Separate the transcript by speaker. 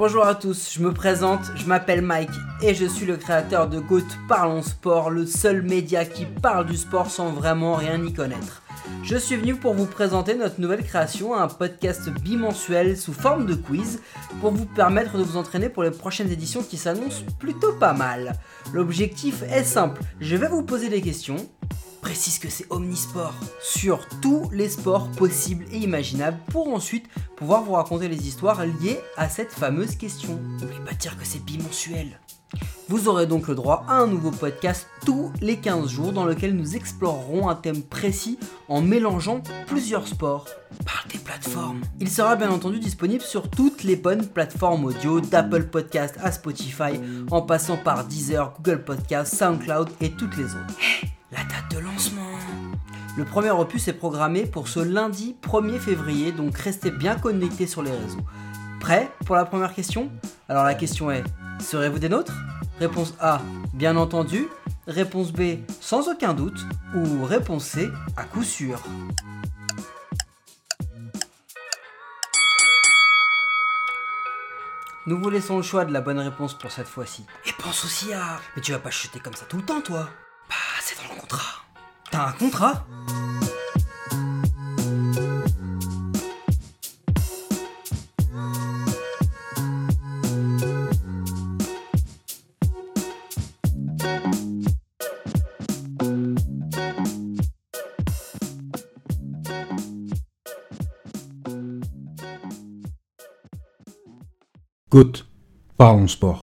Speaker 1: Bonjour à tous, je me présente, je m'appelle Mike et je suis le créateur de Goat Parlons Sport, le seul média qui parle du sport sans vraiment rien y connaître. Je suis venu pour vous présenter notre nouvelle création, un podcast bimensuel sous forme de quiz pour vous permettre de vous entraîner pour les prochaines éditions qui s'annoncent plutôt pas mal. L'objectif est simple, je vais vous poser des questions, précise que c'est omnisport sur tous les sports possibles et imaginables pour ensuite pouvoir vous raconter les histoires liées à cette fameuse question. N'oubliez pas de dire que c'est bimensuel. Vous aurez donc le droit à un nouveau podcast tous les 15 jours dans lequel nous explorerons un thème précis en mélangeant plusieurs sports par des plateformes. Il sera bien entendu disponible sur toutes les bonnes plateformes audio d'Apple Podcast à Spotify en passant par Deezer, Google Podcast, SoundCloud et toutes les autres. La date de lancement Le premier opus est programmé pour ce lundi 1er février donc restez bien connectés sur les réseaux. Prêt pour la première question? Alors la question est Serez-vous des nôtres? Réponse A, bien entendu. Réponse B, sans aucun doute. Ou réponse C, à coup sûr. Nous vous laissons le choix de la bonne réponse pour cette fois-ci. Et pense aussi à... Mais tu vas pas chuter comme ça tout le temps, toi T'as un contrat
Speaker 2: Goat, parlons sport.